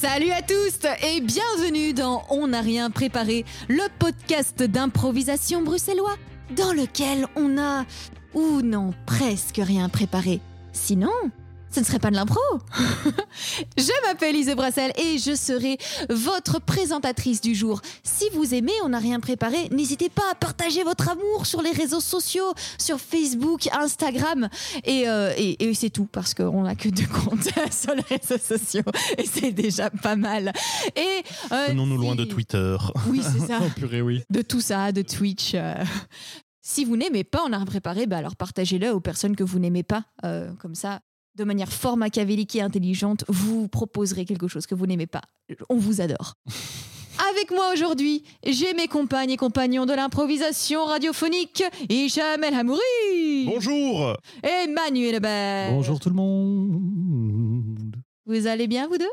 Salut à tous et bienvenue dans On n'a rien préparé, le podcast d'improvisation bruxellois dans lequel on a, ou non, presque rien préparé. Sinon, ce ne serait pas de l'impro. je m'appelle Ise Brassel et je serai votre présentatrice du jour. Si vous aimez On n'a rien préparé, n'hésitez pas à partager votre amour sur les réseaux sociaux, sur Facebook, Instagram. Et, euh, et- et c'est tout, parce qu'on n'a que deux comptes sur les réseaux sociaux. Et c'est déjà pas mal. Et, euh, Tenons-nous loin de Twitter. Oui, c'est ça Oh purée, oui. de tout ça, de Twitch. euh. Si vous n'aimez pas On a rien préparé, bah alors partagez-le aux personnes que vous n'aimez pas. Euh, comme ça, de manière fort machiavélique et intelligente, vous proposerez quelque chose que vous n'aimez pas. On vous adore. Avec moi aujourd'hui, j'ai mes compagnes et compagnons de l'improvisation radiophonique, Hicham El Hamouri Bonjour et Manuel Lebert. Bonjour tout le monde. Vous allez bien, vous deux?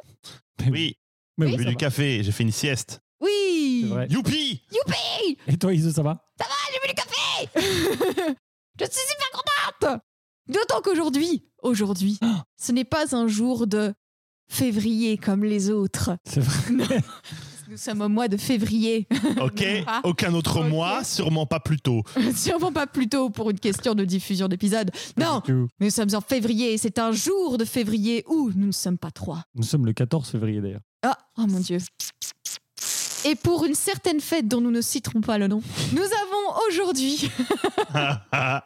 Oui, Mais j'ai bu ça du va. café, j'ai fait une sieste. Oui. Youpi Youpi Et toi, Iso, ça va j'ai bu du café Je suis super contente D'autant qu'aujourd'hui, aujourd'hui, ce n'est pas un jour de février comme les autres. C'est vrai. Nous sommes au mois de février. Ok, Ah. aucun autre mois, sûrement pas plus tôt. Sûrement pas plus tôt pour une question de diffusion d'épisode. Non, nous sommes en février et c'est un jour de février où nous ne sommes pas trois. Nous sommes le 14 février d'ailleurs. Ah, oh mon Dieu. Et pour une certaine fête dont nous ne citerons pas le nom, nous avons aujourd'hui un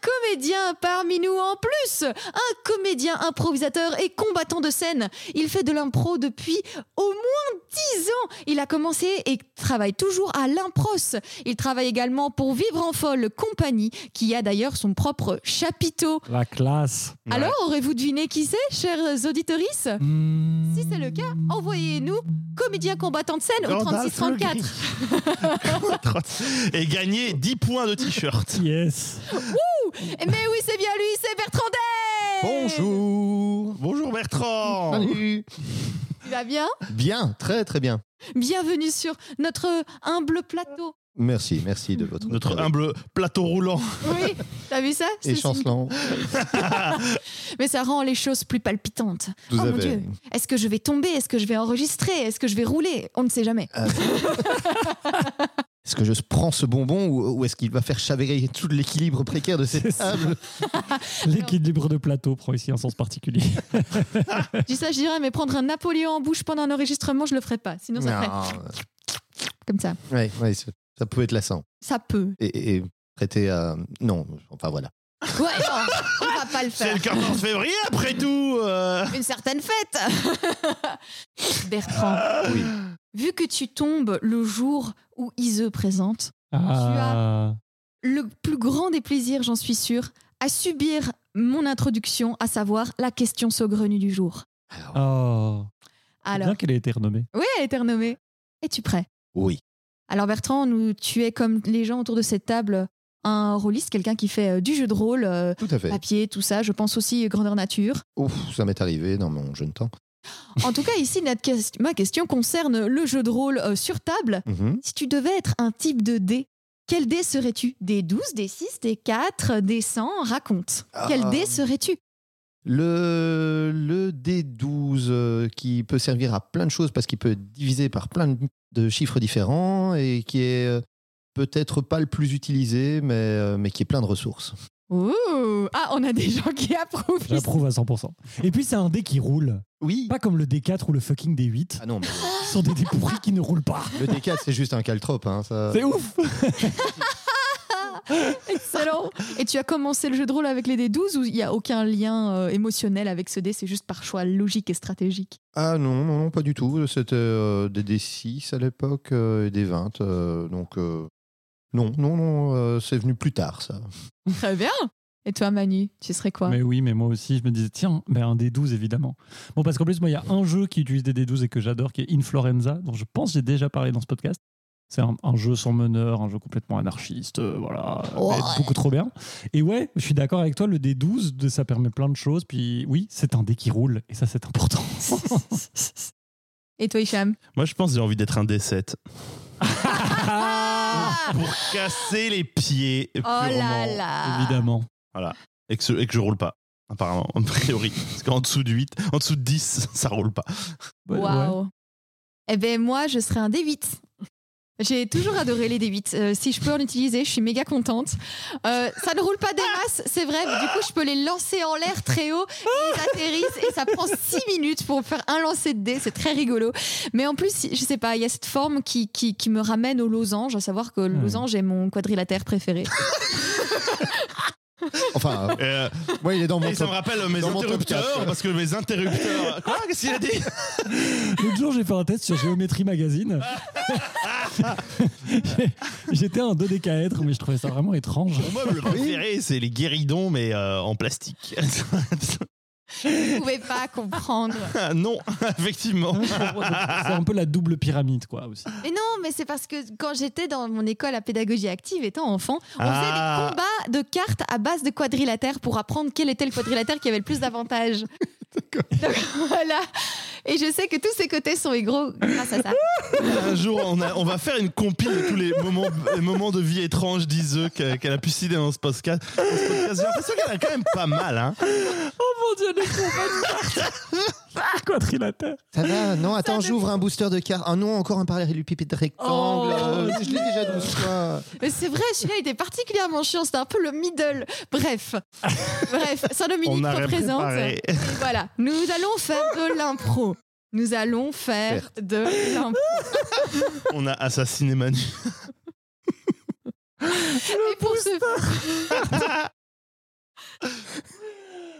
comédien parmi nous en plus. Un comédien improvisateur et combattant de scène. Il fait de l'impro depuis au moins 10 ans. Il a commencé et travaille toujours à l'impros. Il travaille également pour Vivre en Folle Compagnie, qui a d'ailleurs son propre chapiteau. La classe. Alors, aurez-vous deviné qui c'est, chers auditorices? Si c'est le cas, envoyez-nous comédien combattant de scène au Gandalf 3634. Et gagner 10 points de t-shirt. Yes. Mais oui, c'est bien lui, c'est Bertrand Day Bonjour. Bonjour Bertrand Salut. Tu vas bien? Bien, très très bien. Bienvenue sur notre humble plateau. Merci, merci de votre Notre humble plateau roulant. Oui, t'as vu ça et C'est- chancelant. Mais ça rend les choses plus palpitantes. Vous oh mon Dieu, est-ce que je vais tomber? Est-ce que je vais enregistrer? Est-ce que je vais rouler? On ne sait jamais. Ah, Est-ce que je prends ce bonbon ou, ou est-ce qu'il va faire chavirer tout l'équilibre précaire de cette table? L'équilibre de plateau prend ici un sens particulier. Je dis ça, je dirais, mais prendre un Napoléon en bouche pendant un enregistrement, je le ferai pas. Sinon, ça ferait comme ça. Ouais, ouais, ça peut être lassant. Ça peut. Et, et- et prêter à. Non, enfin voilà. Ouais, non, on va pas le C'est faire. le 14 février après tout euh. Une certaine fête. Bertrand, Oui. vu que tu tombes le jour où Ise présente, Ah. le plus grand des plaisirs, j'en suis sûre, à subir mon introduction, à savoir la question saugrenue du jour. Alors, Oh. C'est Alors, bien qu'elle ait été renommée. oui, elle a été renommée. Es-tu prêt? Oui. Alors Bertrand, nous, tu es comme les gens autour de cette table, un rôliste, quelqu'un qui fait euh, du jeu de rôle, euh, Tout à fait. papier, tout ça. Je pense aussi euh, grandeur nature. Ouf, ça m'est arrivé dans mon jeune temps. En tout cas, ici, notre ma question concerne le jeu de rôle euh, sur table. Mhm. Si tu devais être un type de dé, quel dé serais-tu? Des 12, des 6, des 4, des 100 Raconte. Quel Ah. dé serais-tu? Le, le D12 euh, qui peut servir à plein de choses parce qu'il peut être divisé par plein de, chiffres différents et qui est euh, peut-être pas le plus utilisé, mais, euh, mais qui est plein de ressources. Ouh Ah, on a des gens qui approuvent. J'approuve à 100%. Et puis c'est un dé qui roule. Oui. Pas comme le D4 ou le fucking D8. Ah non, mais Ce sont des dés pourris qui ne roulent pas. le D4 c'est juste un caltrope. Hein, ça... C'est ouf. Excellent. Et tu as commencé le jeu de rôle avec les dés 12 ou il n'y a aucun lien euh, émotionnel avec ce dé C'est juste par choix logique et stratégique? Ah non, non, non, pas du tout. C'était euh, des D6 à l'époque euh, et des 20. euh, donc euh, non, non, non, euh, c'est venu plus tard ça. Très bien. Et toi, Manu, tu serais quoi? Mais oui, mais moi aussi, je me disais, tiens, ben un D12 évidemment. Bon, parce qu'en plus, moi, il y a un jeu qui utilise des D12 et que j'adore, qui est Influenza, dont je pense que j'ai déjà parlé dans ce podcast. C'est un, un jeu sans meneur, un jeu complètement anarchiste, euh, voilà, Ouais. beaucoup trop bien. Et ouais, je suis d'accord avec toi, le D12, de- ça permet plein de choses. Puis oui, c'est un dé qui roule, et ça, c'est important. Et toi, Hicham? Moi je pense que j'ai envie d'être un D7. Ah Pour casser les pieds Oh là purement. là Évidemment. Et que, ce- et que je roule pas. apparemment, a priori. Parce qu'en dessous de 8, en dessous de 10, ça roule pas. Ouais. Waouh. Eh ben moi, je serais un D8. J'ai toujours adoré les D8. Euh, si je peux en utiliser, je suis méga contente. Euh, ça ne roule pas des masses, c'est vrai. du coup, je peux les lancer en l'air très haut et ils atterrissent et ça prend 6 minutes pour faire un lancer de dés. C'est très rigolo. Mais en plus, je sais pas, il y a cette forme qui, qui, qui me ramène au losange, à savoir que le Hmm. losange est mon quadrilatère préféré. Enfin, euh, Euh, moi, il est dans mon et ça me rappelle mes dans mon top interrupteurs, 4. parce que mes interrupteurs. Quoi Qu'est-ce qu'il a dit L'autre jour, j'ai fait un test sur Géométrie Magazine. J'étais un 2 décaèdre, mais je trouvais ça vraiment étrange. Mon meuble préféré, c'est les guéridons, mais euh, en plastique. Vous pouvez pas comprendre. Ah, non, effectivement. C'est un peu la double pyramide, quoi, aussi. Mais non, mais c'est parce que quand j'étais dans mon école à pédagogie active, étant enfant, on Ah. faisait des combats de cartes à base de quadrilatère pour apprendre quel était le quadrilatère qui avait le plus d'avantages. Donc voilà. Et je sais que tous ces côtés sont égaux grâce à ça. Un jour, on, a- on va faire une compile de tous les moments, les moments de vie étranges d'Iseux qu'elle qu'elle a pu citer dans ce podcast. Dans ce podcast. J'ai l'impression qu'elle a quand même pas mal. Hein. Oh mon dieu, cartes Quadrilatère. Ça va Non, attends, j'ouvre un booster de cartes. Ah non, encore un parallélépipède rectangle. Oh. Euh, je l'ai déjà 12 fois. Mais c'est vrai, celui-là était particulièrement chiant. C'était un peu le middle. Bref. Bref, Saint-Dominique représente. préparé. Et voilà. Nous allons faire de l'impro. Nous allons faire Certes. de l'impro. On a assassiné Manu. Et pour ce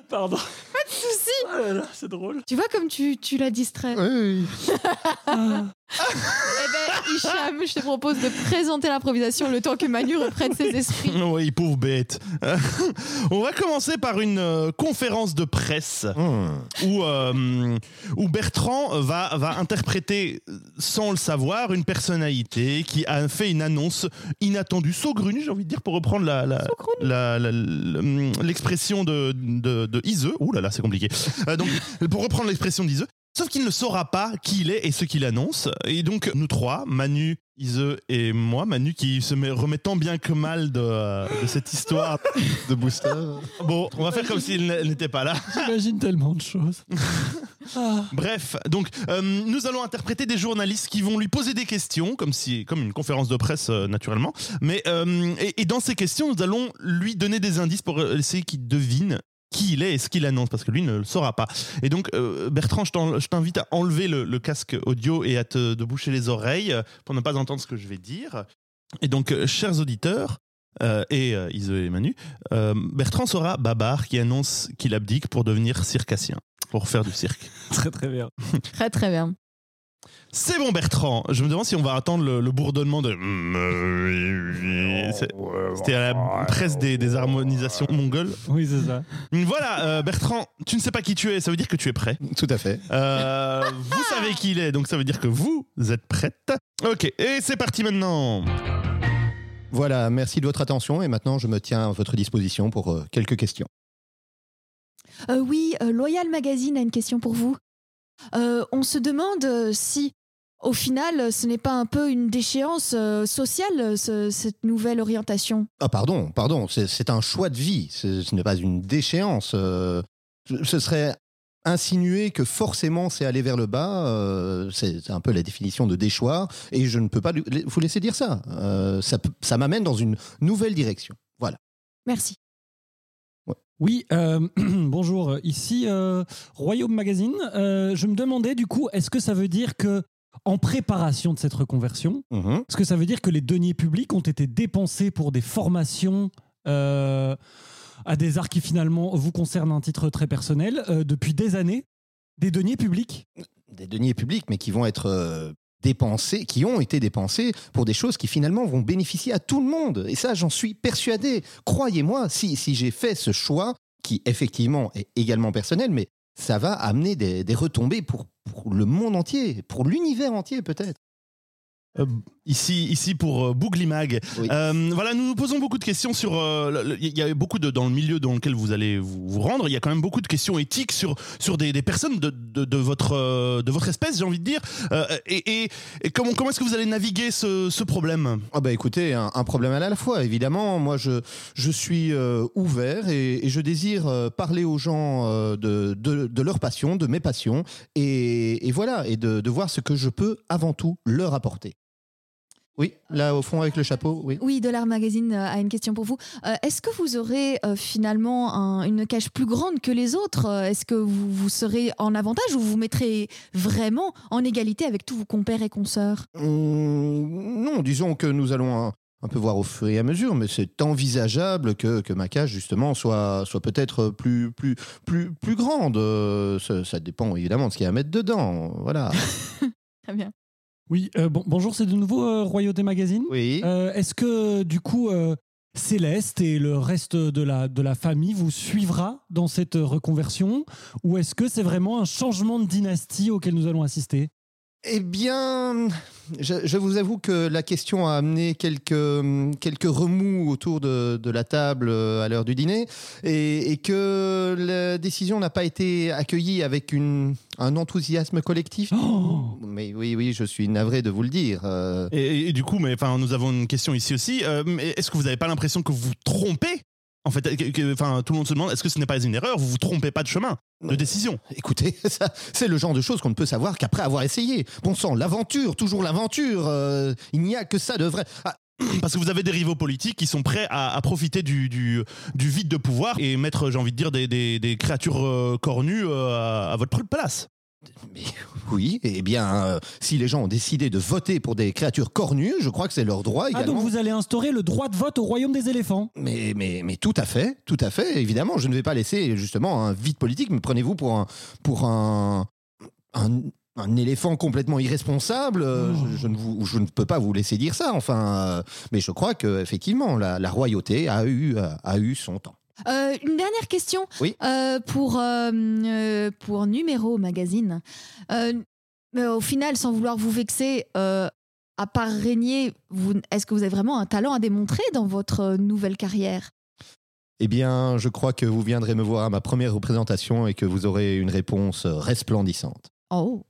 Pardon. souci, Oh là là, c'est drôle. tu vois comme tu, tu l'as distrait. Oui, oui. Ah. Eh ben, Hicham, je te propose de présenter l'improvisation le temps que Manu reprenne ses esprits. Oui, pauvre bête. On va commencer par une euh, conférence de presse Hmm. où, euh, où Bertrand va, va interpréter, sans le savoir, une personnalité qui a fait une annonce inattendue, saugrenue, j'ai envie de dire, pour reprendre la, la- la- la- la- l'expression de, de, de Iseux. Ouh là là, c'est compliqué. Euh, donc, pour reprendre l'expression d'Iseux. Sauf qu'il ne saura pas qui il est et ce qu'il annonce. Et donc, nous trois, Manu, Iseux et moi, Manu qui se met, remet tant bien que mal de, euh, de cette histoire. De booster. Bon, on va faire comme s'il n'était pas là. J'imagine tellement de choses. Ah. Bref, donc euh, nous allons interpréter des journalistes qui vont lui poser des questions, comme si, comme une conférence de presse euh, naturellement. Mais euh, et, et dans ces questions, nous allons lui donner des indices pour essayer qu'il devine qui il est et ce qu'il annonce, parce que lui ne le saura pas. Et donc, euh, Bertrand, je t'invite à enlever le, le casque audio et à te de boucher les oreilles euh, pour ne pas entendre ce que je vais dire. Et donc, euh, chers auditeurs. euh, et euh, Iseu et Manu, euh, Bertrand sera Babar qui annonce qu'il abdique pour devenir circassien, pour faire du cirque. Très très bien. Très très bien. C'est bon Bertrand, je me demande si on va attendre le, le bourdonnement de... C'est- C'était à la presse des, des harmonisations mongoles. Oui, c'est ça. Voilà, euh, Bertrand, tu ne sais pas qui tu es, ça veut dire que tu es prêt. Tout à fait. Euh, vous savez qui il est, donc ça veut dire que vous êtes prête. Ok, et c'est parti maintenant. Voilà, merci de votre attention et maintenant je me tiens à votre disposition pour euh, quelques questions. Euh, oui, euh, Loyal Magazine a une question pour vous. Euh, on se demande euh, si, au final, ce n'est pas un peu une déchéance euh, sociale, ce- cette nouvelle orientation? Ah pardon, pardon, c'est un choix de vie, ce n'est pas une déchéance. euh, ce serait insinuer que forcément c'est aller vers le bas, euh, c'est un peu la définition de déchoir, et je ne peux pas vous laisser dire ça. Euh, ça m'amène dans une nouvelle direction. Voilà. Merci. Oui, euh, bonjour. Ici euh, Royaume Magazine. Euh, je me demandais du coup, est-ce que ça veut dire que en préparation de cette reconversion, Mhm. est-ce que ça veut dire que les deniers publics ont été dépensés pour des formations euh, à des arts qui finalement vous concernent à un titre très personnel euh, depuis des années Des deniers publics Des deniers publics, mais qui vont être euh, dépensés, qui ont été dépensés pour des choses qui finalement vont bénéficier à tout le monde. Et ça, j'en suis persuadé. Croyez-moi, si, si j'ai fait ce choix, qui effectivement est également personnel, mais ça va amener des, retombées pour le monde entier, pour l'univers entier peut-être. Euh, Ici, ici pour euh, Bougli Mag. Oui. Euh, voilà, nous nous posons beaucoup de questions sur. euh, Il y a beaucoup de dans le milieu dans lequel vous allez vous, vous rendre. Il y a quand même beaucoup de questions éthiques sur sur des, des personnes de, de, de votre de votre espèce, j'ai envie de dire. Et, et, et comment comment est-ce que vous allez naviguer ce, ce problème? Ah bah écoutez, un, un problème à la fois, évidemment. Moi, je, je suis ouvert et, et je désire parler aux gens de, de, de leur passion, de mes passions, et, et voilà, et de, de voir ce que je peux avant tout leur apporter. Oui, là au fond avec le chapeau, oui. Oui, Dollar Magazine euh, a une question pour vous. Euh, Est-ce que vous aurez euh, finalement un- une cage plus grande que les autres Est-ce que vous, vous serez en avantage ou vous vous mettrez vraiment en égalité avec tous vos compères et consoeurs? Hum, non, disons que nous allons un, un peu voir au fur et à mesure, mais c'est envisageable que, que ma cage justement soit, soit peut-être plus, plus, plus, plus grande. Euh, Ça, ça dépend évidemment de ce qu'il y a à mettre dedans. Voilà. Très bien. Oui, euh, bon, bonjour, c'est de nouveau euh, Royauté Magazine. Oui. Euh, Est-ce que du coup Céleste et le reste de la, de la famille vous suivra dans cette reconversion? Ou est-ce que c'est vraiment un changement de dynastie auquel nous allons assister? Eh bien, je, je vous avoue que la question a amené quelques, quelques remous autour de, de la table euh, à l'heure du dîner et, et que la décision n'a pas été accueillie avec une, un enthousiasme collectif. Oh Mais oui, oui, je suis navré de vous le dire. euh, et, et du coup, mais enfin, nous avons une question ici aussi. Euh, est-ce que vous n'avez pas l'impression que vous vous trompez? En fait, enfin, tout le monde se demande est-ce que ce n'est pas une erreur? Vous vous trompez pas de chemin, de décision. Écoutez, ça, c'est le genre de choses qu'on ne peut savoir qu'après avoir essayé. Bon sang, l'aventure, toujours l'aventure. euh, il n'y a que ça de vrai. Ah, Parce que vous avez des rivaux politiques qui sont prêts à, à profiter du, du, du vide de pouvoir et mettre, j'ai envie de dire, des, des, des créatures euh, cornues euh, à, à votre place. Mais oui, eh bien, euh, si les gens ont décidé de voter pour des créatures cornues, je crois que c'est leur droit Ah également. donc vous allez instaurer le droit de vote au royaume des éléphants Mais, mais, mais tout à fait, tout à fait. Évidemment, je ne vais pas laisser justement un vide politique. Me prenez-vous pour un, pour un, un, un éléphant complètement irresponsable Euh, Oh. je, je ne vous, je ne peux pas vous laisser dire ça. Enfin, euh, mais je crois que effectivement, la, la royauté a eu, a eu son temps. Euh, une dernière question Oui. Euh, pour, euh, pour Numéro Magazine. Mais au final, sans vouloir vous vexer, à part régner, est-ce que vous avez vraiment un talent à démontrer dans votre nouvelle carrière? Eh bien, je crois que vous viendrez me voir à ma première représentation et que vous aurez une réponse resplendissante. Oh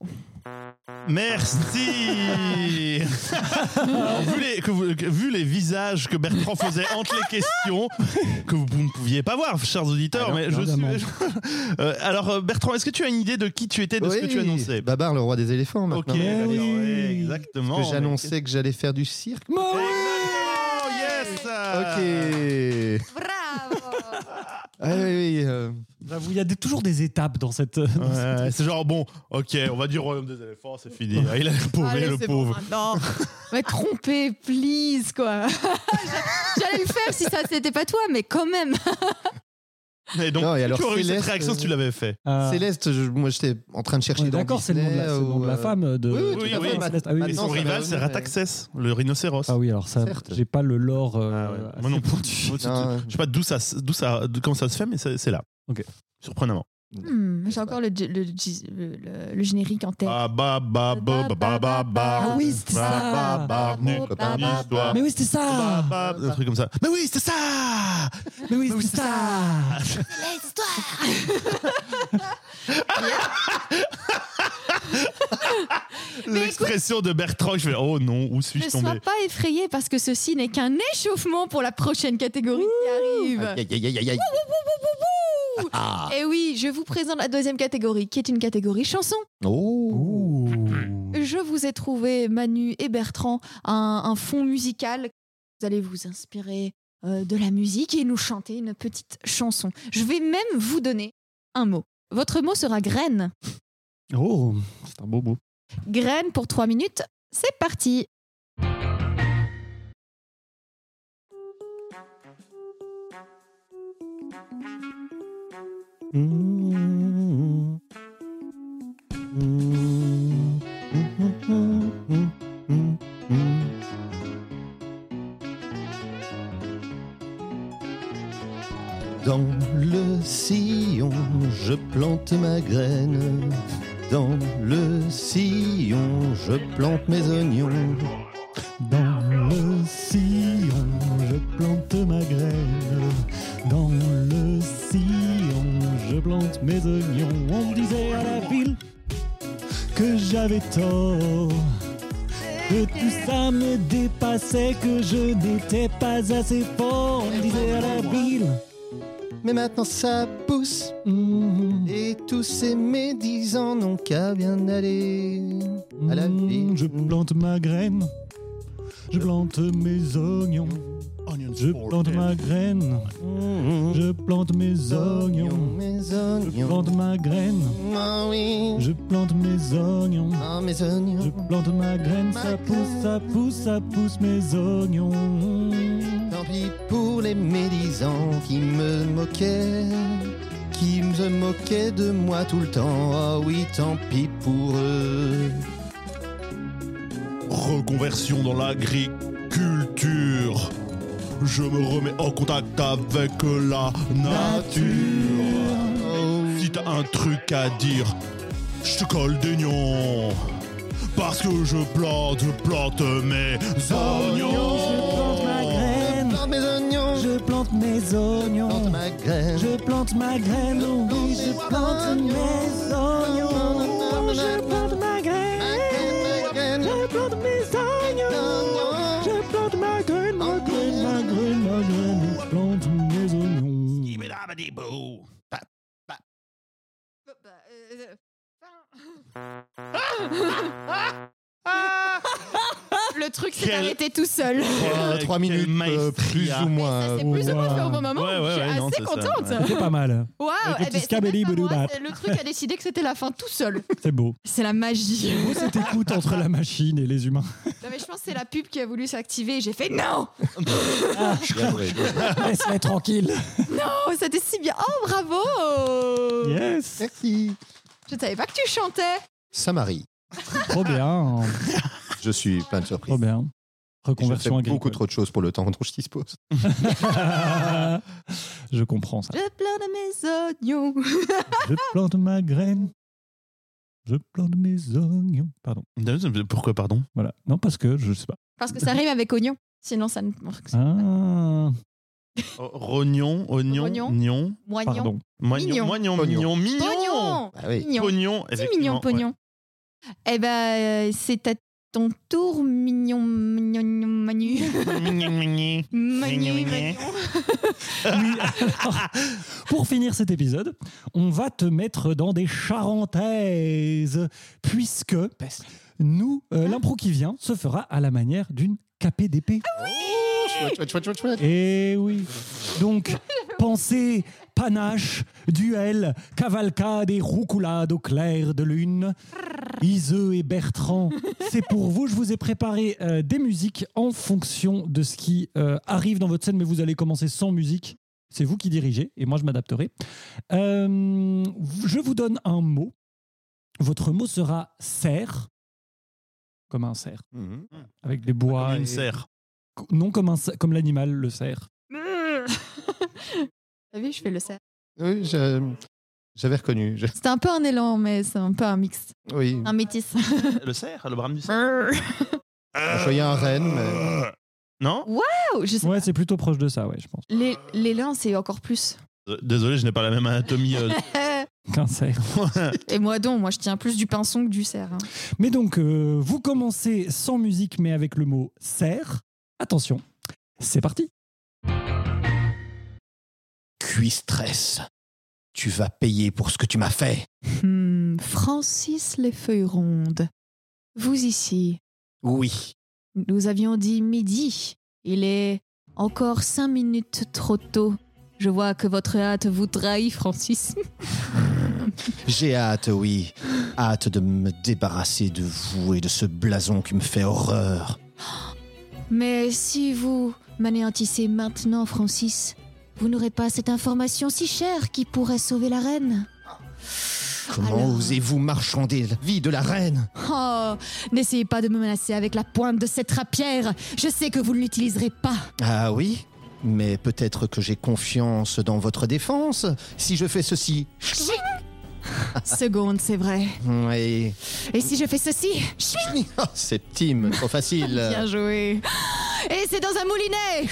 Merci vu, les, que vous- que- vu les visages que Bertrand faisait entre les questions, que vous, ne pouviez pas voir, chers auditeurs, Ah non, mais je évidemment. suis... Euh, alors, euh, Bertrand, est-ce que tu as une idée de qui tu étais, de ce que Oui, tu annonçais? Babar, le roi des éléphants. Ok, Maintenant. D'accord, oui. ouais, exactement. Que j'annonçais que j'allais faire du cirque. Oui Exactement, yes Ok. Bravo Ah oui, oui, euh, J'avoue, il y a des- toujours des étapes dans cette... Ouais, c'est genre, bon, ok, on va dire Royaume des éléphants, c'est fini. Ah, Il a l'air pauvre, Allez, le bon, pauvre. Non, mais trompé, please, quoi. J'allais le faire si ça c'était pas toi, mais quand même. Et donc, Non, et alors, tu aurais eu cette réaction si tu l'avais fait. Ah. Céleste, je- moi j'étais en train de chercher dans D'accord, c'est le nom de la, Disney c'est le nom de la ou, euh, femme de. oui, oui. Céleste. Ah oui, Et son rival, va c'est Rataxès, le rhinocéros. Ah oui, alors ça, j'ai pas le lore. euh, Ah ouais. Moi non plus. Je sais pas d'où ça, d'où ça, comment ça se fait, mais c'est c'est là. Ok. Surprenamment. Hmm, J'ai encore le, le, le- le- le générique en tête. Ah oui, c'était ça. Mais oui, c'était ça. Un truc comme ça. Mais oui, c'est ça. Mais oui, c'était c'est ça. L'expression de Bertrand, je fais oh non, où Ne suis-je sois tombé pas effrayé parce que ceci n'est qu'un échauffement pour la prochaine catégorie qui arrive. Aïe, aïe, aïe, aïe, aïe. Ah. Et oui, je vous présente la deuxième catégorie, qui est une catégorie chanson. Oh. Je vous ai trouvé, Manu et Bertrand, un, un fond musical. Vous allez vous inspirer euh, de la musique et nous chanter une petite chanson. Je vais même vous donner un mot. Votre mot sera graine. Oh, c'est un beau mot. Graine pour trois minutes. C'est parti. Dans le sillon, je plante ma graine. Dans le sillon, je plante mes oignons. Assez fort. On me disait à la ville. Mais maintenant ça pousse mm, et tous ces médisants n'ont qu'à bien aller à la mm, ville. Je plante ma graine. Je plante mes oignons. Je plante ma graine. Je plante mes oignons. Je plante ma graine. Ah. Je plante mes oignons. Ah, mes Je oignons. plante ma graine. Ça pousse, ça pousse, ça pousse mes oignons. Tant pis pour les médisants qui me moquaient, qui me moquaient de moi tout le temps. Ah oui, tant pis pour eux. Reconversion dans l'agriculture. Je me remets en contact avec la nature. Si t'as un truc à dire, je te colle des nions. Parce que je plante, je plante mes oignons. Je plante ma graine. Plante mes oignons. Je plante mes Plante oignons. ma graine. Je plante ma graine. oh Oui, je plante mes oignons. Je plante ma graine. Je plante mes oignons. Je plante ma graine, ma graine, ma graine, ma graine. Je plante mes oignons. Le truc s'est Quel- arrêté tout seul. Trois, trois minutes, euh, plus maestria. ou moins. Ça, c'est plus ou moins fait au bon moment. Ouais, ouais, je suis ouais, non, assez c'est ça, contente. ouais. C'était pas mal. Waouh, le eh ben, c'est scabelli même pas moi, boudouba. c'est le truc a décidé que c'était la fin tout seul. C'est beau. C'est la magie. Beau cette écoute entre la machine et les humains. Non, mais je pense que c'est la pub qui a voulu s'activer et j'ai fait non bien joué. Laisse-les tranquille. Oh, c'était si bien. Oh, bravo Yes. Merci. Je savais pas que tu chantais. Ça marie. Trop bien. Je suis plein de surprises. Trop bien. Et Je Reconversion beaucoup agricole. trop de choses pour le temps dont je dispose. je comprends ça. Je plante mes oignons. Je plante ma graine. Je plante mes oignons. Pardon. Pourquoi, pardon? Voilà. Non, parce que je sais pas. Parce que ça rime avec oignon. Sinon, ça ne marche pas. Ah, Oh, Rognon, oignon, Rognon. nion, Moignon. pardon. moignon, Mignon. moignon, Pognon. mignon, mignon. Pognon. Ah oui. Mignon. Pognon, mignon, pognon. Eh ben, euh, c'est à ton tour, mignon, mignon, Manu. Mignon, mignon. Manu, Mignon. Oui, pour finir cet épisode, on va te mettre dans des charentaises, puisque nous, euh, l'impro qui vient se fera à la manière d'une KPDP. Chouette, chouette, chouette, chouette, chouette. Et oui. Donc, pensez panache, duel, cavalcade et roucoulade au clair de lune. Iseux et Bertrand, c'est pour vous. Je vous ai préparé euh, des musiques en fonction de ce qui euh, arrive dans votre scène, mais vous allez commencer sans musique. C'est vous qui dirigez et moi je m'adapterai. Euh, je vous donne un mot. Votre mot sera cerf, comme un cerf, Mhm. avec des bois. Comme une et- serre. Non comme, un, comme l'animal, le cerf. T'as vu, je fais le cerf. Oui, je- j'avais reconnu. Je- C'était un peu un élan, mais c'est un peu un mix. Oui. Un métis. Le cerf, le brame du cerf. Je voyais un renne, mais. Non? Sais Ouais, pas. c'est plutôt proche de ça, ouais, je pense. Les- L'élan, c'est encore plus. Euh, Désolé, je n'ai pas la même anatomie. euh. Qu'un cerf. Et moi donc, moi je tiens plus du pinson que du cerf. hein. Mais donc, euh, vous commencez sans musique, mais avec le mot cerf. Attention, c'est parti. Cuistresse. Tu vas payer pour ce que tu m'as fait. Hmm, Francis les feuilles rondes. Vous ici, Oui. nous avions dit midi. Il est encore cinq minutes trop tôt. Je vois que votre hâte vous trahit, Francis. J'ai hâte, oui. Hâte de me débarrasser de vous et de ce blason qui me fait horreur. Mais si vous m'anéantissez maintenant, Francis, vous n'aurez pas cette information si chère qui pourrait sauver la reine. Comment Alors osez-vous marchander la vie de la reine? Oh, n'essayez pas de me menacer avec la pointe de cette rapière. Je sais que vous ne l'utiliserez pas. Ah oui? Mais peut-être que j'ai confiance dans votre défense. Si je fais ceci, secondes, c'est vrai. Oui. Et si je fais ceci Oh, c'est Tim, trop facile. Bien joué. Et c'est dans un moulinet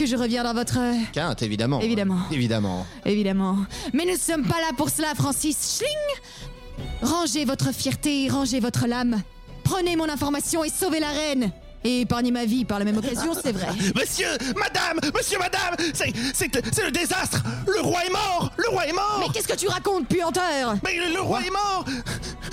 que je reviens dans votre... Quinte, évidemment. Évidemment. Évidemment. Évidemment. Mais nous ne sommes pas là pour cela, Francis. Schling Rangez votre fierté, rangez votre lame. Prenez mon information et sauvez la reine. Et épargnez ma vie par la même occasion, c'est vrai. Monsieur, madame, monsieur, madame, c'est, c'est, c'est le désastre. Le roi est mort. Le roi est mort. Mais qu'est-ce que tu racontes, puanteur? Mais le, le roi est mort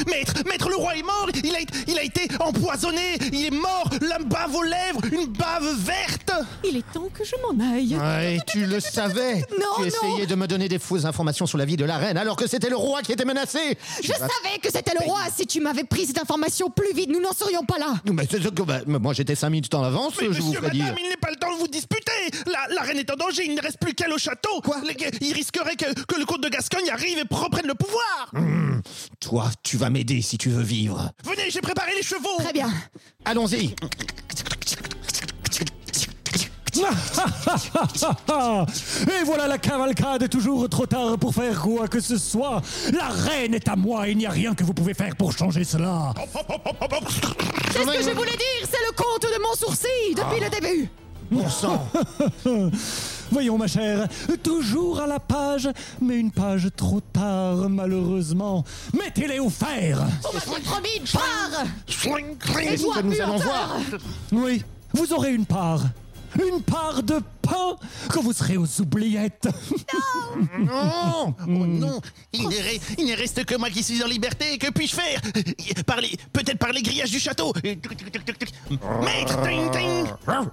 Maître, maître, le roi est mort il a, il a été empoisonné Il est mort La bave aux lèvres Une bave verte Il est temps que je m'en aille. Ouais, tu le savais. Non, tu non. essayais de me donner des fausses informations sur la vie de la reine alors que c'était le roi qui était menacé. Je savais que c'était le roi. Si tu m'avais pris cette information plus vite, nous n'en serions pas là. Mais c'est ce que- bah, moi j'étais 5 minutes en avance, Mais je vous monsieur, dire. madame, il n'est pas le temps de vous disputer la, la reine est en danger, il ne reste plus qu'elle au château Quoi Les Il risquerait que, que le comte de Gascogne arrive et reprenne le pouvoir Toi, tu vas m'aider si tu veux vivre. Venez, j'ai préparé les chevaux Très bien. Allons-y. Et voilà la cavalcade, toujours trop tard pour faire quoi que ce soit. La reine est à moi, il n'y a rien que vous pouvez faire pour changer cela. C'est ce que je voulais dire. C'est le compte de mon sourcil depuis le début. Bon sang. Voyons ma chère, toujours à la page, mais une page trop tard malheureusement. Mettez-les au fer. On m'a promis une part. Et toi, nous allons voir Oui, vous aurez une part. Une part de pain quand vous serez aux oubliettes. Non. Oh non. Il ne, il reste que moi qui suis en liberté, que puis-je faire? Par les- Peut-être par les grillages du château. Maître.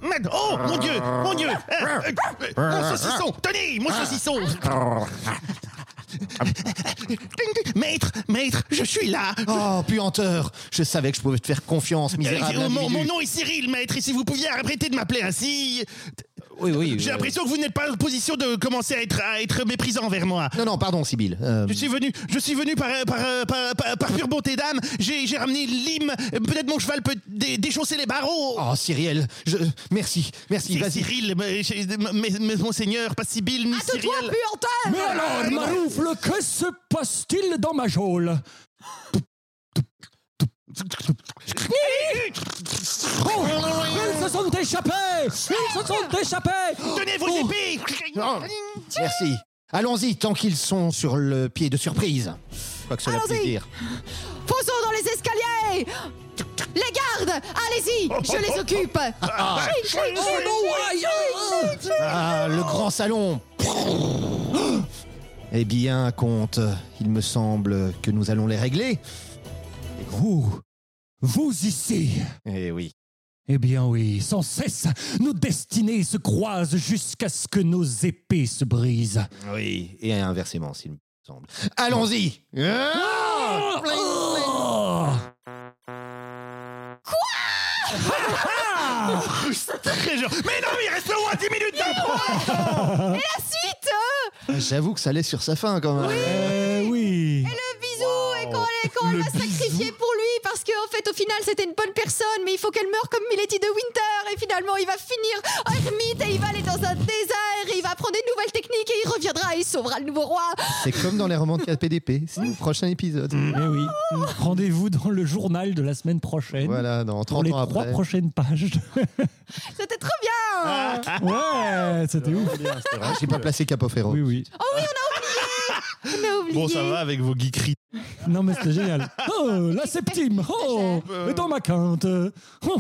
Maître Oh mon dieu Mon dieu. Euh, euh, Mon saucisson. Tenez Mon saucisson. Maître Maître Je suis là Oh, puanteur Je savais que je pouvais te faire confiance, misérable Euh, mon, individu. mon nom est Cyril, maître, et si vous pouviez arrêter de m'appeler ainsi, Oui, oui. j'ai euh, l'impression que vous n'êtes pas en position de commencer à être, à être méprisant vers moi. Non, non, pardon, Sibyl. Euh, Je suis venu, je suis venu par, par, par, par, par pure bonté d'âme. J'ai j'ai ramené Lim. Peut-être mon cheval peut dé- déchausser les barreaux. Oh, Cyriel, je... merci, merci, C'est vas-y. Cyril, mais, mais, mais- monseigneur, pas Sibyl, ni toi, Cyril. puanteur. Mais alors, Maroufle, que se passe-t-il dans ma geôle? Oh, Ils se sont échappés Ils se sont échappés Tenez vos Oh. épées. Non, merci. Allons-y, tant qu'ils sont sur le pied de surprise. Quoi que cela puisse Allons-y. dire. Fonçons dans les escaliers. Les gardes, allez-y, je les occupe. Ah, le grand salon Eh bien, comte, il me semble que nous allons les régler. Vous, vous ici Eh oui. Eh bien oui, sans cesse, nos destinées se croisent jusqu'à ce que nos épées se brisent. Oui, et inversement, s'il me semble. Allons-y Ah Oh Très genre. Mais non, mais il reste au moins 10 minutes d'impro. La suite, euh, J'avoue que ça laisse sur sa fin quand même. Oui. Le bisou et qu'on qu'on le l'a sacrifié pour lui parce qu'en fait au final c'était une bonne personne mais il faut qu'elle meure comme Milady de Winter et finalement il va finir ermite et il va aller dans un désert et il va apprendre des nouvelles techniques et il reviendra et il sauvera le nouveau roi. C'est comme dans les romans de KPDP. C'est le prochain épisode. Eh oui. Rendez-vous dans le journal de la semaine prochaine. Voilà, dans Pour 30 les ans trois après. prochaines pages. C'était trop bien. ouais, c'était ouf. J'ai pas placé Capofero. Oui, oui. On a oublié. Bon, ça va avec vos geekeries. Non, mais c'était génial. Oh, la septime. Oh, et dans ma quinte. Oh.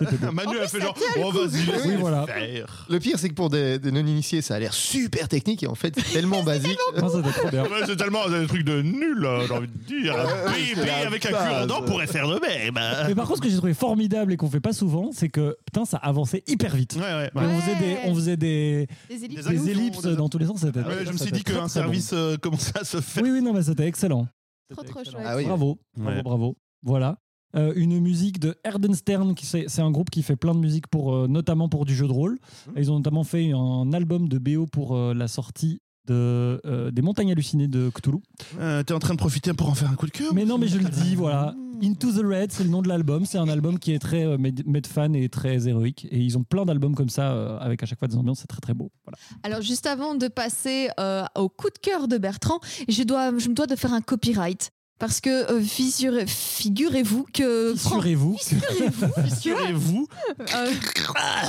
Manu a fait genre. ça Oh, le vas-y, Oui, voilà. faire. Le pire, c'est que pour des, des non-initiés, ça a l'air super technique et en fait, c'est tellement basique. Non, c'était trop bien. Ouais, c'est tellement un truc de nul, j'ai envie de dire. Pays la avec un base. cure-dent pourrait faire de même. Mais par contre, ce que j'ai trouvé formidable et qu'on fait pas souvent, c'est que putain, ça avançait hyper vite. Ouais, ouais. Et on faisait des, on faisait des, Des élites. Des des allusions, ellipses des- dans tous les sens. C'était, Ouais, je me suis dit qu'un bon. service euh, commençait à se faire. Oui, oui, non, mais c'était excellent. Trop trop chouette. Ah oui. Bravo, bravo, bravo. Voilà. Euh, une musique de Erdenstern, qui c'est c'est un groupe qui fait plein de musique pour, euh, notamment pour du jeu de rôle. Mmh. Et Ils ont notamment fait un album de BO pour euh, la sortie de, euh, des montagnes hallucinées de Cthulhu. Euh, T'es en train de profiter pour en faire un coup de cœur Mais non, mais je le dis, voilà. Into the Red, c'est le nom de l'album. C'est un album qui est très euh, med- Medfan et très héroïque. Et ils ont plein d'albums comme ça, euh, avec à chaque fois des ambiances. C'est très très beau. Voilà. Alors, juste avant de passer euh, au coup de cœur de Bertrand, je, dois, je me dois de faire un copyright. Parce que euh, figurez- figurez-vous que. Fissurez-vous. Figurez-vous Fissurez-vous Euh,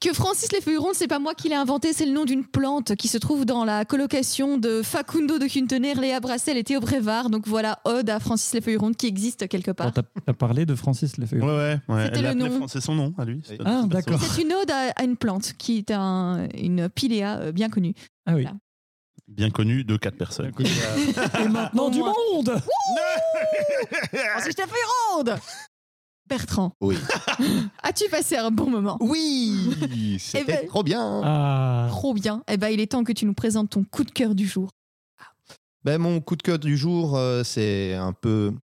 que Francis les feuilles rondes, c'est pas moi qui l'ai inventé, c'est le nom d'une plante qui se trouve dans la colocation de Facundo de Quintener, Léa Brassel et Théo Brévard. Donc voilà, ode à Francis les feuilles rondes qui existe quelque part. Bon, T'as t'as parlé de Francis Ouais, Lefebvre. ouais, ouais. C'était Elle le nom. Fran- C'est son nom à lui. c'est- Ah, c'est pas d'accord. C'est une ode à, à une plante qui est un- une piléa euh, bien connue. Ah oui. Voilà. Bien connu de quatre personnes. Et maintenant du monde Francis les feuilles rondes Bertrand, Oui. as-tu passé un bon moment? Oui, c'était ben- trop bien. Ah. Trop bien. Eh ben, il est temps que tu nous présentes ton coup de cœur du jour. Ben, mon coup de cœur du jour, euh, c'est un peu.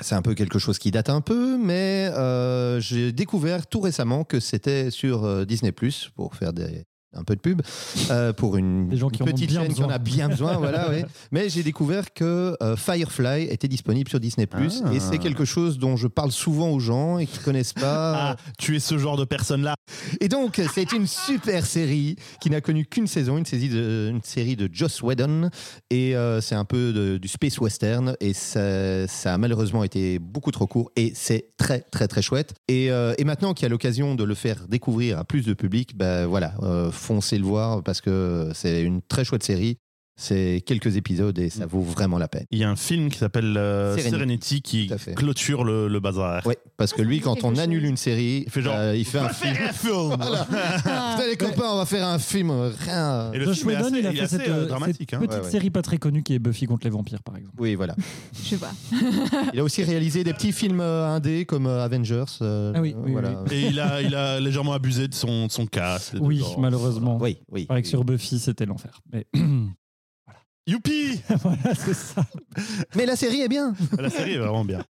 C'est un peu quelque chose qui date un peu, mais euh, j'ai découvert tout récemment que c'était sur euh, Disney Plus pour faire des, un peu de pub euh, pour une, gens qui petite chaîne qui en a bien besoin, voilà. Mais j'ai découvert que euh, Firefly était disponible sur Disney Plus Ah. et c'est quelque chose dont je parle souvent aux gens et qui connaissent pas. Ah, tu es ce genre de personne-là. Et donc, c'est une super série qui n'a connu qu'une saison, une série de, une série de Joss Whedon. Et euh, c'est un peu de- du space western. Et ça, ça a malheureusement été beaucoup trop court. Et c'est très, très, très chouette. Et, et maintenant qu'il y a l'occasion de le faire découvrir à plus de public, ben voilà, foncez le voir parce que c'est une très chouette série. C'est quelques épisodes et ça vaut vraiment la peine. Il y a un film qui s'appelle euh, Serenity. Serenity qui clôture le, le bazar. Ouais, parce que lui, quand Quelque on annule une série, Il fait genre, euh, il fait On un film. un film. Voilà. Ah, Putain, les copains, on va faire un film. Rien. Et le Josh film est Whedon, assez, il a fait assez, cette, euh, euh, dramatique. cette hein. petite Ouais, ouais. série pas très connue qui est Buffy contre les vampires, par exemple. Oui, voilà. je sais pas. Il a aussi réalisé des petits films euh, indés comme Avengers. euh, Ah oui, euh, oui, voilà. Et il a, il a légèrement abusé de son, de son casque. Oui, malheureusement. Oui, oui. Que sur Buffy, c'était l'enfer. Mais Youpi voilà, c'est ça. Mais la série est bien. La série est vraiment bien.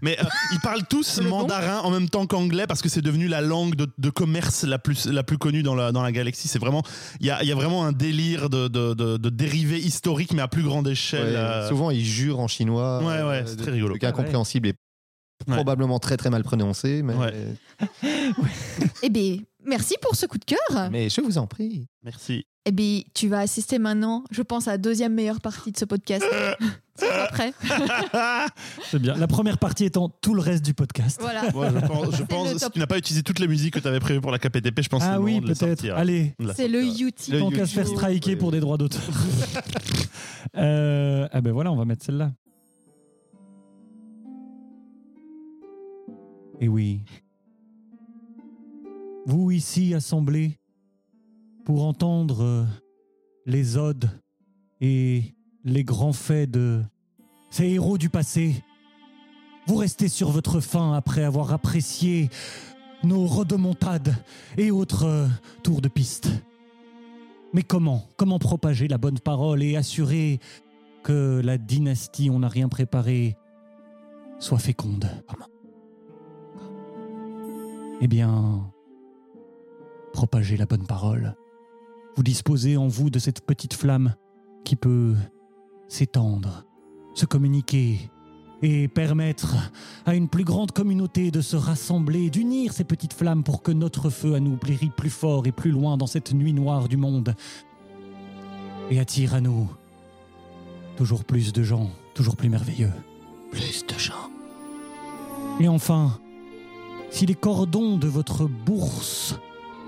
Mais euh, ils parlent tous Le mandarin en même temps qu'anglais parce que c'est devenu la langue de, de commerce la plus, la plus connue dans la, dans la galaxie. C'est vraiment, il y a, il y a vraiment un délire de, de, de, de dérivés historiques mais à plus grande échelle. Ouais, euh, Souvent, ils jurent en chinois. Ouais, ouais, euh, c'est très rigolo. trucs incompréhensibles et Ouais. probablement très très mal prononcés. Mais, Ouais. Eh bien, merci pour ce coup de cœur. mais je vous en prie. Merci. Eh bien, tu vas assister maintenant, je pense, à la deuxième meilleure partie de ce podcast. Prêt C'est bien. La première partie étant tout le reste du podcast. Voilà. Je pense, je pense si tu n'as pas utilisé toutes les musiques que tu avais prévues pour la KPTP, je pense que Ah le oui, peut-être. Allez, la C'est le. Le tant qu'à se faire striker pour des droits d'auteur. euh, ah ben voilà, on va mettre celle-là. Et oui. Vous ici assemblés pour entendre euh, les odes et les grands faits de ces héros du passé, vous restez sur votre faim après avoir apprécié nos rodomontades et autres euh, tours de piste. Mais comment Comment propager la bonne parole et assurer que la dynastie On n'a rien préparé soit féconde? Eh bien, propager la bonne parole. Vous disposez en vous de cette petite flamme qui peut s'étendre, se communiquer et permettre à une plus grande communauté de se rassembler, d'unir ces petites flammes pour que notre feu à nous brille plus fort et plus loin dans cette nuit noire du monde et attire à nous toujours plus de gens, toujours plus merveilleux. Plus de gens. Et enfin, si les cordons de votre bourse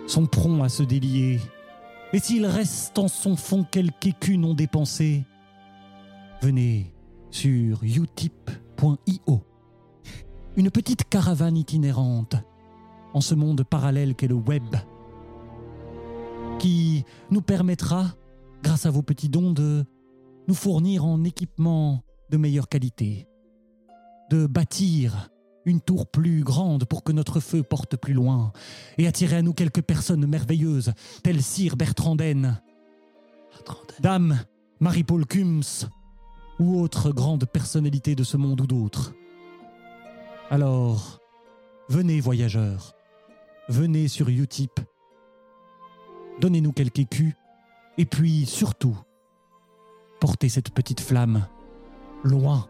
sont prompts à se délier, et s'il reste en son fond quelques écus non dépensés, venez sur utip.io. Une petite caravane itinérante en ce monde parallèle qu'est le web, qui nous permettra, grâce à vos petits dons, de nous fournir en équipement de meilleure qualité, de bâtir une tour plus grande pour que notre feu porte plus loin, et attirer à nous quelques personnes merveilleuses, telles Sir Bertranden, Dame Marie-Paul Kums, ou autres grandes personnalités de ce monde ou d'autres. Alors, venez voyageurs, venez sur Utip, donnez-nous quelques écus, Et puis, surtout, porter cette petite flamme loin.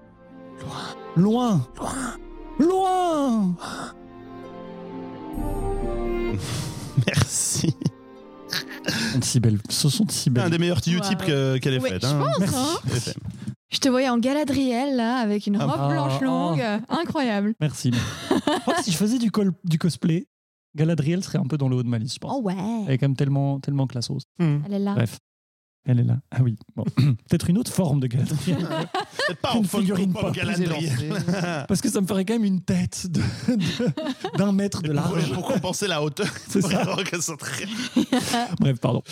Loin. Loin. Loin. Merci. Ce sont si belles. Ce sont si Un belles. des meilleurs Ouais. que- qu'elle ait Ouais, fait. je hein. pense, Merci. hein. FM. Je te voyais en Galadriel, là, avec une Ah, robe ah, blanche ah. longue. Incroyable. Merci. je crois que si je faisais du, col- du cosplay, Galadriel serait un peu dans le haut de ma liste, je pense. Oh ouais. Elle est quand même tellement, tellement classos. Elle est là. Bref. Elle est là. Ah oui. Bon. Peut-être une autre forme de Galadriel. Peut-être pas en Une figurine Pop pop. Galadriel. Parce que ça me ferait quand même une tête de- de- d'un mètre de Pour, large. pour compenser la hauteur. C'est ça. Très- Bref, pardon.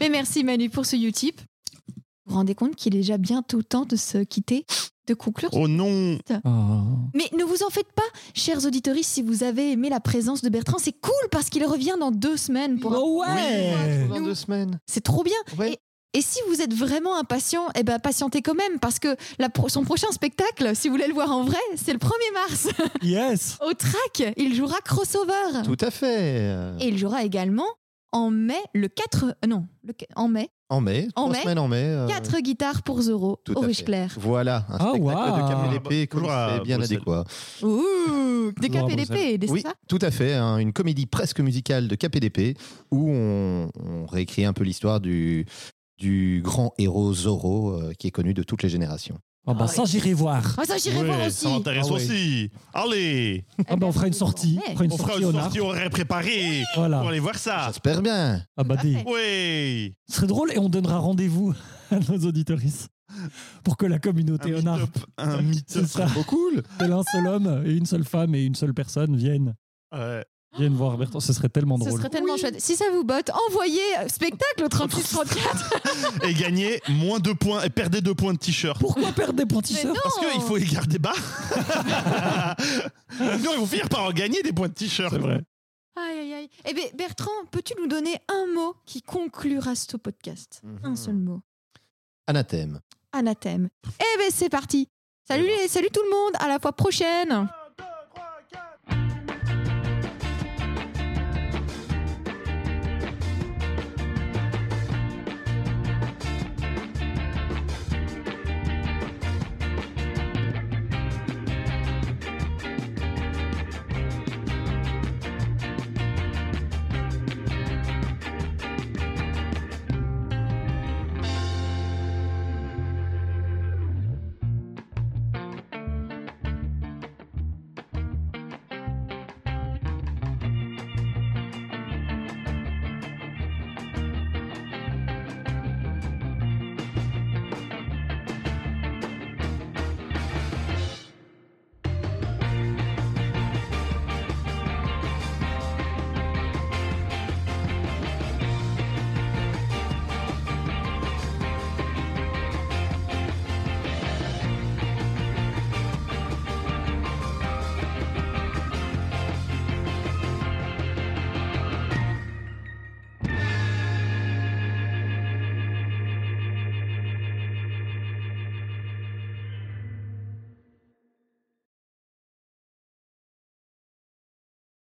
Mais merci Manu pour ce Utip. Vous vous rendez compte qu'il est déjà bientôt temps de se quitter, de conclure Oh non Oh. Mais ne vous en faites pas, chers auditeurs, si vous avez aimé la présence de Bertrand, c'est cool parce qu'il revient dans deux semaines. Pour un- Oh ouais Dans deux semaines. C'est trop bien. Ouais. Et si vous êtes vraiment impatient, eh ben patientez quand même parce que la pro- son prochain spectacle, si vous voulez le voir en vrai, c'est le 1er mars Yes au Trac. Il jouera Crossover. Tout à fait. Et il jouera également en mai, le 4 euh, non, le, en mai, En mai. En trois mai, semaines en mai. euh, 4 guitares pour Zoro tout au Riche fait. Clair. Voilà, un Ah, spectacle waouh. de KPDP comme Toujours à c'est bien Bruxelles. adéquat. Ouh, de c'est Oui, ça tout à fait. hein, une comédie presque musicale de KPDP où on, on réécrit un peu l'histoire du, du grand héros Zorro euh, qui est connu de toutes les générations. Ah bah ça, j'irai voir. Ah, ça j'irai voir aussi. Ça m'intéresse Ah ouais. aussi. Allez Ah bah on fera une sortie. On fera une On fera sortie une au NARP. sortie, on aurait préparé Voilà. pour aller voir ça. J'espère bien. Ah bah des. Oui Ce serait drôle et on donnera rendez-vous à nos auditoristes pour que la communauté Un Onarp, meet-up. Un ce meet-up. sera Trop cool. tel un seul homme et une seule femme et une seule personne viennent, Ouais. Viennent voir Bertrand. Ce serait tellement Ce drôle. serait tellement chouette. Si ça vous botte, envoyez euh, spectacle au 3634. Et gagner moins deux points et perdez deux points de t-shirt. Pourquoi perdre des points Mais t-shirt Parce qu'il faut les garder bas. non, ils vont finir par en gagner des points de t-shirt. C'est vrai. Aïe, aïe, aïe. Eh bien, Bertrand, peux-tu nous donner un mot qui conclura ce podcast? Un seul mot. Anathème. Anathème. Eh bien, c'est parti. Salut, les, salut tout le monde. À la fois prochaine.